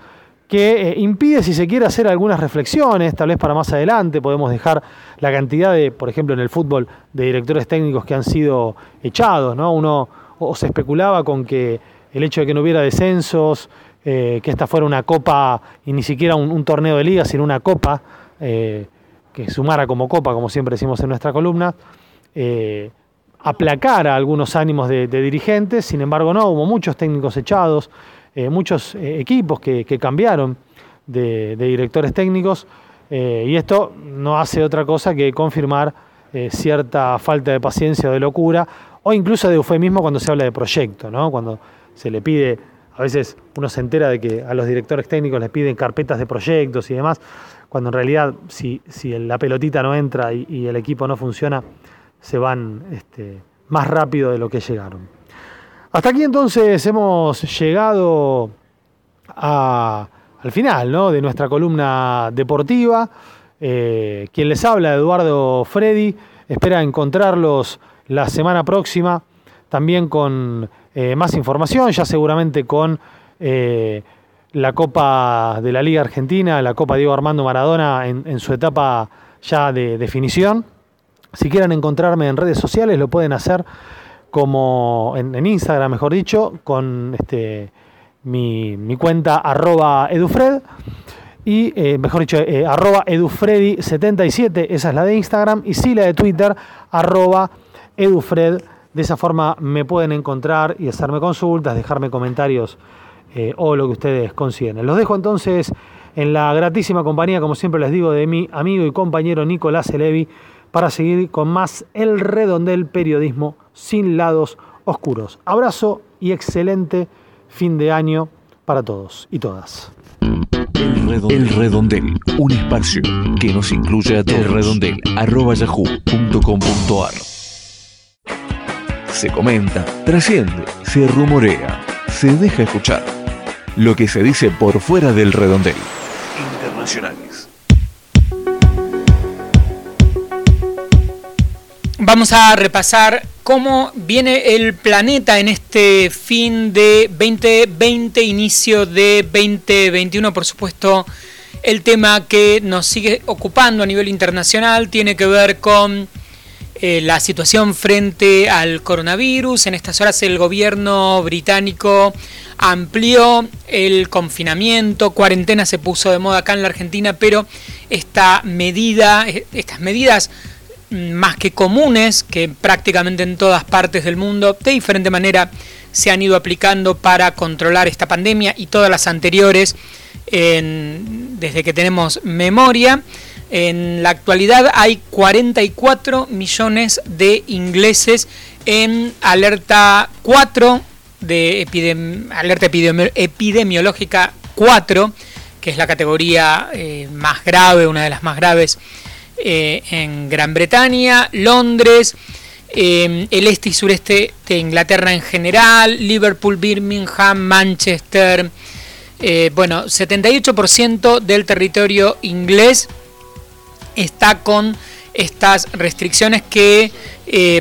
que eh, impide, si se quiere, hacer algunas reflexiones, tal vez para más adelante podemos dejar la cantidad de, por ejemplo, en el fútbol, de directores técnicos que han sido echados, ¿no? Uno o se especulaba con que el hecho de que no hubiera descensos, eh, que esta fuera una copa y ni siquiera un, torneo de liga, sino una copa, eh, que sumara como copa, como siempre decimos en nuestra columna, aplacara algunos ánimos de dirigentes, sin embargo no, hubo muchos técnicos echados, eh, muchos eh, equipos que, cambiaron de, directores técnicos eh, y esto no hace otra cosa que confirmar cierta falta de paciencia o de locura o incluso de eufemismo cuando se habla de proyecto, ¿no? cuando se le pide, a veces uno se entera de que a los directores técnicos les piden carpetas de proyectos y demás, cuando en realidad si, si la pelotita no entra y, el equipo no funciona, se van este, más rápido de lo que llegaron. Hasta aquí entonces hemos llegado al final de nuestra columna deportiva. Eh, quien les habla, Eduardo Freddy, espera encontrarlos la semana próxima también con eh, más información, ya seguramente con eh, la Copa de la Liga Argentina, la Copa Diego Armando Maradona en, su etapa ya de definición. Si quieren encontrarme en redes sociales, lo pueden hacer como en, Instagram, mejor dicho, con este, mi, cuenta arroba edufred y eh, mejor dicho, eh, arroba edufredi77, esa es la de Instagram, y sí la de Twitter, arroba edufred. De esa forma me pueden encontrar y hacerme consultas, dejarme comentarios eh, o lo que ustedes consideren. Los dejo entonces en la gratísima compañía, como siempre les digo, de mi amigo y compañero Nicolás Elevi para seguir con más El Redondel Periodismo sin lados oscuros. Abrazo y excelente fin de año para todos y todas. El redondel, un espacio que nos incluye a todos. yahoo.com.ar Se comenta, trasciende, se rumorea, se deja escuchar. Lo que se dice por fuera del redondel. Internacionales. Vamos a repasar cómo viene el planeta en este fin de 2020, inicio de 2021. Por supuesto, el tema que nos sigue ocupando a nivel internacional tiene que ver con eh, la situación frente al coronavirus. En estas horas el gobierno británico amplió el confinamiento, cuarentena se puso de moda acá en la Argentina, pero esta medida, estas medidas más que comunes, que prácticamente en todas partes del mundo, de diferente manera, se han ido aplicando para controlar esta pandemia y todas las anteriores desde que tenemos memoria. En la actualidad hay 44 millones de ingleses en alerta 4, de alerta epidemiológica 4, que es la categoría eh, más grave, una de las más graves eh, en Gran Bretaña, Londres, eh, el este y sureste de Inglaterra en general, Liverpool, Birmingham, Manchester. Eh, bueno, 78% del territorio inglés está con estas restricciones que,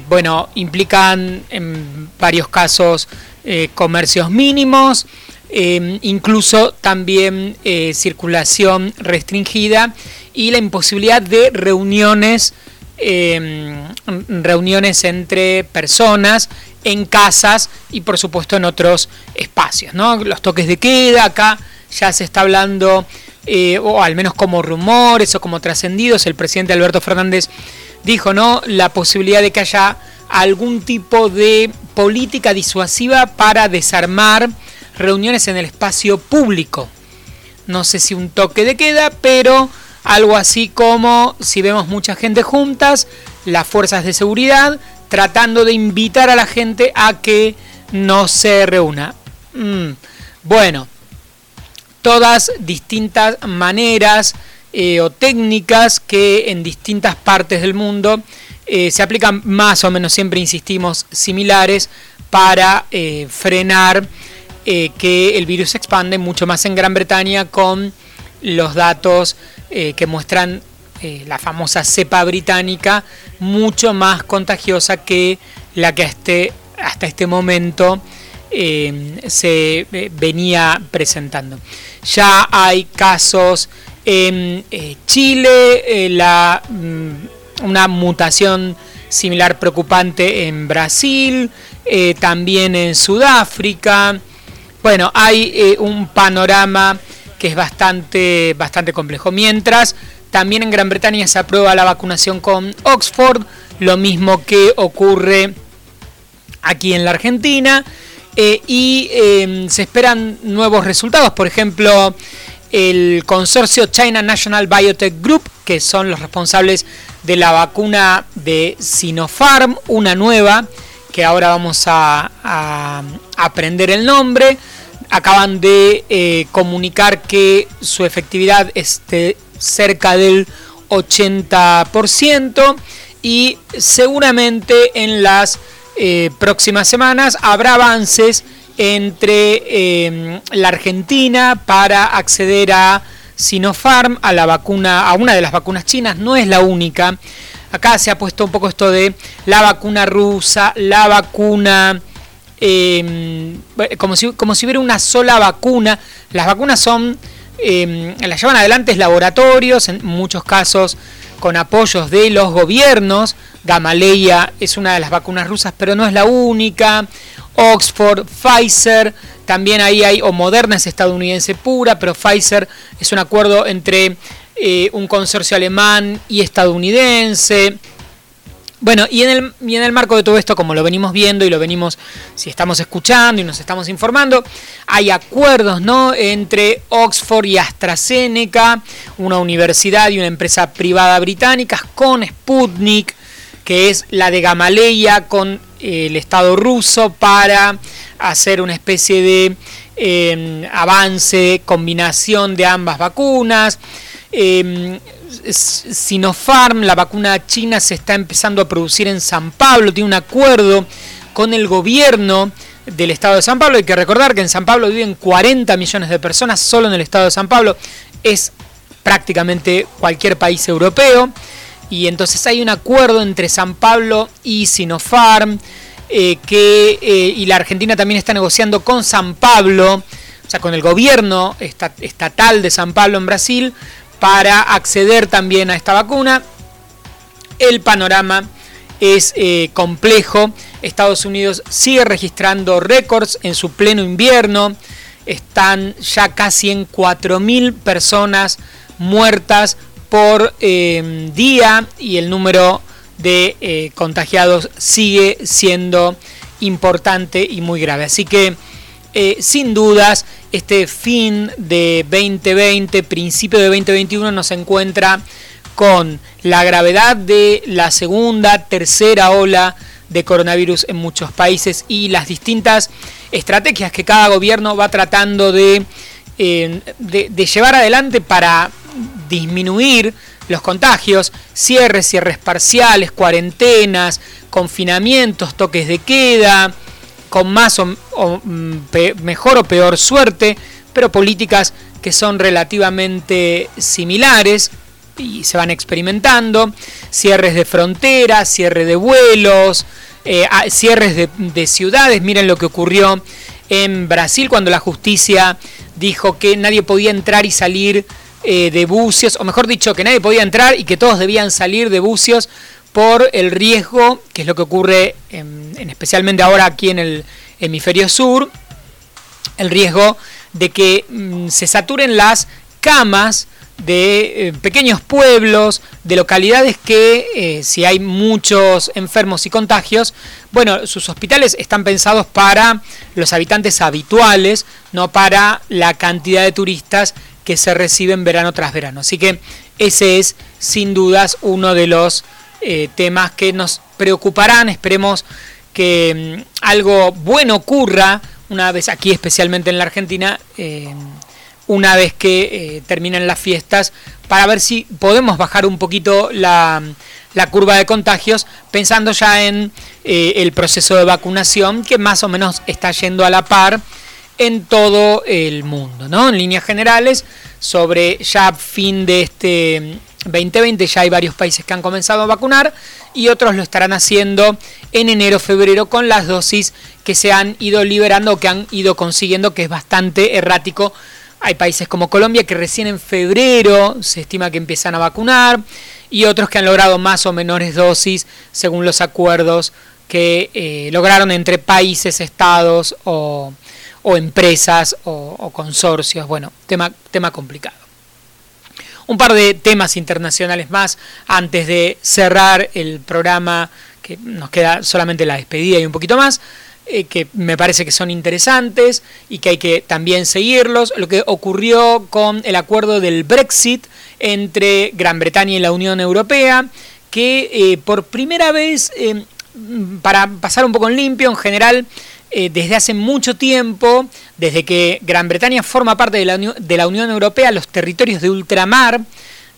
bueno, implican en varios casos comercios mínimos, incluso también circulación restringida y la imposibilidad de reuniones, em, reuniones entre personas en casas y por supuesto en otros espacios. ¿no? Los toques de queda, acá ya se está hablando, eh, o al menos como rumores o como trascendidos, el presidente Alberto Fernández dijo, ¿no? La posibilidad de que haya algún tipo de política disuasiva para desarmar reuniones en el espacio público. No sé si un toque de queda, pero algo así como, si vemos mucha gente juntas, las fuerzas de seguridad tratando de invitar a la gente a que no se reúna. Mm, bueno, todas distintas maneras eh, o técnicas que en distintas partes del mundo eh, se aplican más o menos, siempre insistimos, similares para eh, frenar que el virus se expande mucho más en Gran Bretaña con los datos que muestran la famosa cepa británica, mucho más contagiosa que la que este, hasta este momento eh, se venía presentando. Ya hay casos en Chile, la, mm, una mutación similar preocupante en Brasil, también en Sudáfrica. Bueno, hay un panorama que es bastante, bastante complejo. Mientras también en Gran Bretaña se aprueba la vacunación con Oxford, lo mismo que ocurre aquí en la Argentina, eh, y em, se esperan nuevos resultados, por ejemplo, el consorcio China National Biotech Group, que son los responsables de la vacuna de Sinopharm, una nueva, que ahora vamos a, aprender el nombre, acaban de eh, comunicar que su efectividad esté cerca del 80% y seguramente en las eh, próximas semanas habrá avances entre eh, la Argentina para acceder a Sinopharm, a la vacuna, a una de las vacunas chinas, no es la única. Acá se ha puesto un poco esto de la vacuna rusa, la vacuna em, como, si, como si hubiera una sola vacuna. Las vacunas son, em, las llevan adelante laboratorios, en muchos casos con apoyos de los gobiernos. Gamaleya es una de las vacunas rusas, pero no es la única. Oxford, Pfizer, también ahí hay, o Moderna es estadounidense pura, pero Pfizer es un acuerdo entre eh, un consorcio alemán y estadounidense. Bueno, y en, el, y en el marco de todo esto, como lo venimos viendo y lo venimos, si estamos escuchando y nos estamos informando, hay acuerdos ¿no? entre Oxford y AstraZeneca, una universidad y una empresa privada británica, con Sputnik, que es la de Gamaleya, con eh, el Estado ruso, para hacer una especie de eh, avance, combinación de ambas vacunas. Eh, Sinopharm, la vacuna china, se está empezando a producir en San Pablo, tiene un acuerdo con el gobierno del estado de San Pablo. Hay que recordar que en San Pablo viven 40 millones de personas, solo en el estado de San Pablo es prácticamente cualquier país europeo. Y entonces hay un acuerdo entre San Pablo y Sinopharm, eh, que, eh, y la Argentina también está negociando con San Pablo, o sea, con el gobierno estatal de San Pablo en Brasil, para acceder también a esta vacuna. El panorama es eh, complejo. Estados Unidos sigue registrando récords en su pleno invierno. Están ya casi en 4.000 personas muertas por eh, día y el número de eh, contagiados sigue siendo importante y muy grave. Así que sin dudas, este fin de 2020, principio de 2021, nos encuentra con la gravedad de la segunda, tercera ola de coronavirus en muchos países y las distintas estrategias que cada gobierno va tratando de, eh, de llevar adelante para disminuir los contagios, cierres, cierres parciales, cuarentenas, confinamientos, toques de queda, con más o, mm, mejor o peor suerte, pero políticas que son relativamente similares y se van experimentando, cierres de fronteras, cierre de vuelos, eh, cierres de, ciudades, miren lo que ocurrió en Brasil cuando la justicia dijo que nadie podía entrar y salir eh, de bucios, o mejor dicho, que nadie podía entrar y que todos debían salir de bucios por el riesgo, que es lo que ocurre en, especialmente ahora aquí en el hemisferio sur, el riesgo de que mm, se saturen las camas de eh, pequeños pueblos, de localidades que eh, si hay muchos enfermos y contagios, bueno, sus hospitales están pensados para los habitantes habituales, no para la cantidad de turistas que se reciben verano tras verano. Así que ese es sin dudas uno de los eh, temas que nos preocuparán. Esperemos que mm, algo bueno ocurra una vez aquí, especialmente en la Argentina, eh, una vez que eh, terminen las fiestas, para ver si podemos bajar un poquito la, la curva de contagios, pensando ya en el proceso de vacunación, que más o menos está yendo a la par en todo el mundo, ¿no? En líneas generales, sobre ya fin de este 2020 ya hay varios países que han comenzado a vacunar y otros lo estarán haciendo en enero, febrero con las dosis que se han ido liberando o que han ido consiguiendo, que es bastante errático. Hay países como Colombia que recién en febrero se estima que empiezan a vacunar y otros que han logrado más o menores dosis según los acuerdos que eh, lograron entre países, estados o, empresas o, o, consorcios. Bueno, tema, tema complicado. Un par de temas internacionales más antes de cerrar el programa, que nos queda solamente la despedida y un poquito más, eh, que me parece que son interesantes y que hay que también seguirlos. Lo que ocurrió con el acuerdo del Brexit entre Gran Bretaña y la Unión Europea, que eh, por primera vez, eh, para pasar un poco en limpio, en general eh, desde hace mucho tiempo, desde que Gran Bretaña forma parte de la, Unión Europea, los territorios de ultramar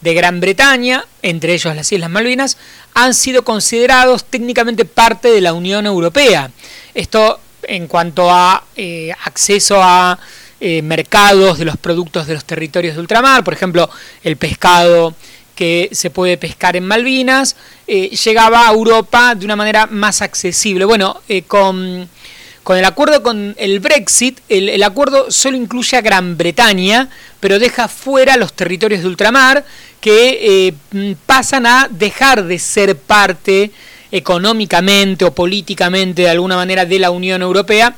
de Gran Bretaña, entre ellos las Islas Malvinas, han sido considerados técnicamente parte de la Unión Europea. Esto en cuanto a eh, acceso a eh, mercados de los productos de los territorios de ultramar, por ejemplo, el pescado que se puede pescar en Malvinas, llegaba a Europa de una manera más accesible. Bueno, con Con el acuerdo con el Brexit, el, acuerdo solo incluye a Gran Bretaña, pero deja fuera los territorios de ultramar que eh, pasan a dejar de ser parte económicamente o políticamente de alguna manera de la Unión Europea.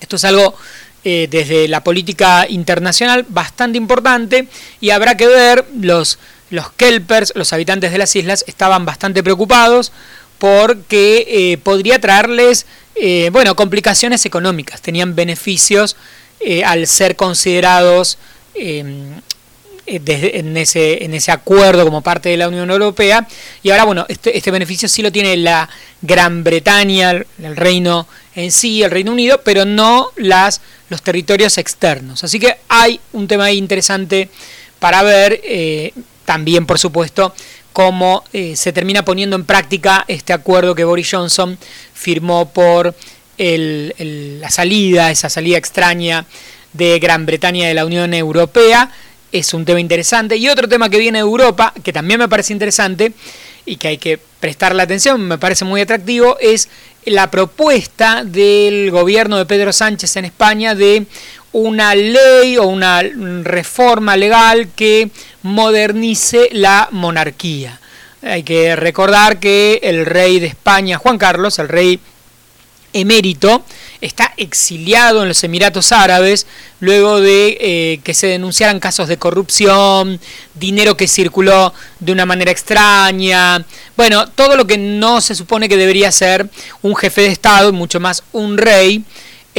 Esto es algo eh, desde la política internacional bastante importante y habrá que ver, los, los kelpers, los habitantes de las islas, estaban bastante preocupados porque eh, podría traerles eh, bueno, complicaciones económicas, tenían beneficios al ser considerados em, en, ese, en ese acuerdo como parte de la Unión Europea. Y ahora, bueno, este, este beneficio sí lo tiene la Gran Bretaña, el reino en sí, el Reino Unido, pero no las, los territorios externos. Así que hay un tema ahí interesante para ver, eh, también por supuesto, cómo eh, se termina poniendo en práctica este acuerdo que Boris Johnson firmó por la salida, esa salida extraña de Gran Bretaña de la Unión Europea es un tema interesante. Y otro tema que viene de Europa, que también me parece interesante y que hay que prestarle atención, me parece muy atractivo, es la propuesta del gobierno de Pedro Sánchez en España de una ley o una reforma legal que modernice la monarquía. Hay que recordar que el rey de España, Juan Carlos, el rey emérito, está exiliado en los Emiratos Árabes luego de eh, que se denunciaran casos de corrupción, dinero que circuló de una manera extraña, bueno, todo lo que no se supone que debería ser un jefe de Estado, mucho más un rey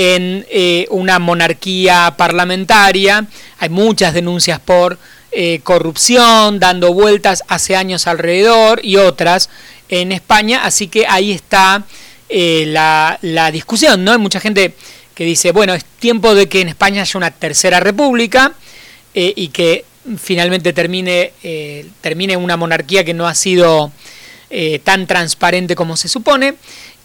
en eh, una monarquía parlamentaria. Hay muchas denuncias por eh, corrupción, dando vueltas hace años alrededor y otras en España, así que ahí está eh, la, discusión, ¿no? Hay mucha gente que dice, bueno, es tiempo de que en España haya una tercera república y que finalmente termine, termine una monarquía que no ha sido tan transparente como se supone.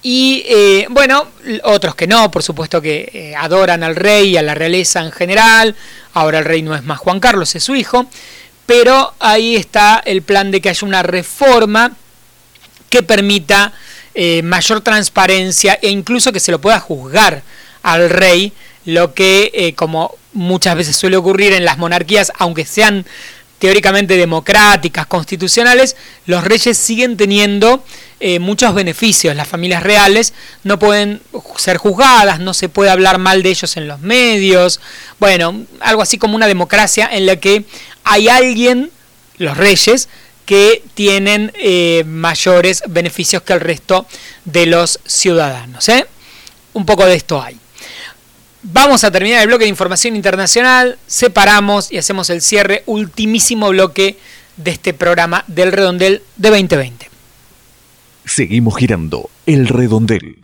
Y bueno, otros que no, por supuesto que adoran al rey y a la realeza en general. Ahora el rey no es más Juan Carlos, es su hijo. Pero ahí está el plan de que haya una reforma que permita eh, mayor transparencia e incluso que se lo pueda juzgar al rey, lo que eh, como muchas veces suele ocurrir en las monarquías, aunque sean teóricamente democráticas, constitucionales, los reyes siguen teniendo eh, muchos beneficios. Las familias reales no pueden ser juzgadas, no se puede hablar mal de ellos en los medios. Bueno, algo así como una democracia en la que hay alguien, los reyes, que tienen eh, mayores beneficios que el resto de los ciudadanos. ¿eh? Un poco de esto hay. Vamos a terminar el bloque de información internacional, separamos y hacemos el cierre, ultimísimo bloque de este programa del Redondel de 2020. Seguimos girando el Redondel.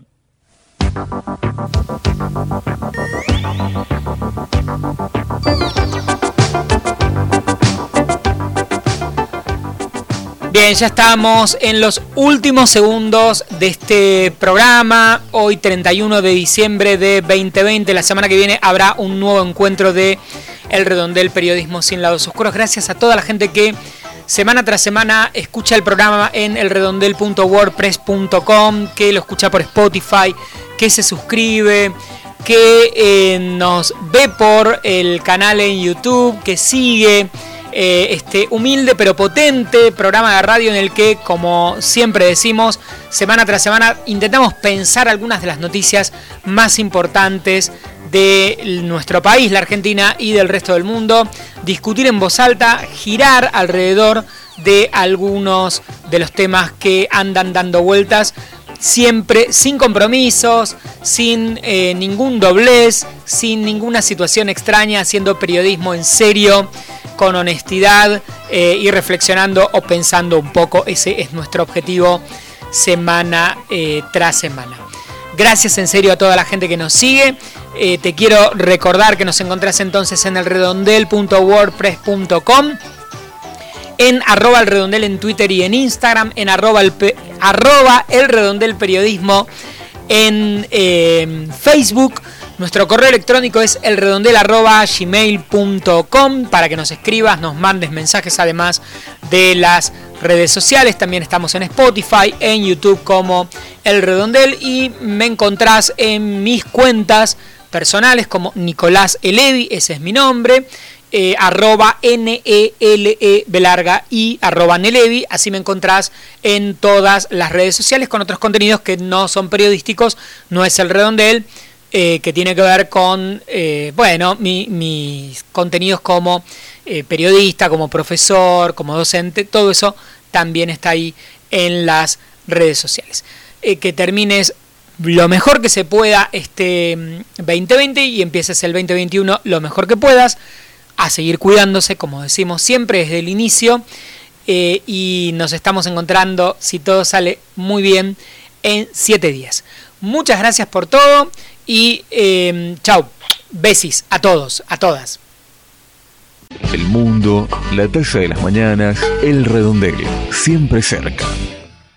Ya estamos en los últimos segundos de este programa. Hoy 31 de diciembre de 2020. La semana que viene habrá un nuevo encuentro de El Redondel Periodismo sin lados oscuros. Gracias a toda la gente que semana tras semana escucha el programa en elredondel.wordpress.com, que lo escucha por Spotify, que se suscribe, que eh, nos ve por el canal en YouTube, que sigue eh, este humilde pero potente programa de radio en el que, como siempre decimos, semana tras semana intentamos pensar algunas de las noticias más importantes de nuestro país, la Argentina y del resto del mundo, discutir en voz alta, girar alrededor de algunos de los temas que andan dando vueltas, siempre sin compromisos, sin eh, ningún doblez, sin ninguna situación extraña, haciendo periodismo en serio con honestidad eh, y reflexionando o pensando un poco. Ese es nuestro objetivo semana eh, tras semana. Gracias en serio a toda la gente que nos sigue. Eh, te quiero recordar que nos encontrás entonces en el redondel.wordpress.com, en arroba el redondel en Twitter y en Instagram, en arroba el, arroba el periodismo en Facebook. Nuestro correo electrónico es elredondel.gmail.com para que nos escribas, nos mandes mensajes además de las redes sociales. También estamos en Spotify, en YouTube como El Redondel y me encontrás en mis cuentas personales como Nicolás Elevi, ese es mi nombre. Eh, arroba N-E-L-E belarga y arroba Nelevi. Así me encontrás en todas las redes sociales con otros contenidos que no son periodísticos, no es el redondel, eh, que tiene que ver con, eh, bueno, mis contenidos como periodista, como profesor, como docente, todo eso también está ahí en las redes sociales. que termines lo mejor que se pueda este 2020 mm, y empieces el 2021 lo mejor que puedas a seguir cuidándose, como decimos siempre desde el inicio. Eh, y nos estamos encontrando, si todo sale muy bien, en 7 días. Muchas gracias por todo y eh, chau. Besis a todos, a todas. El mundo, la taza de las mañanas, el redondel, siempre cerca.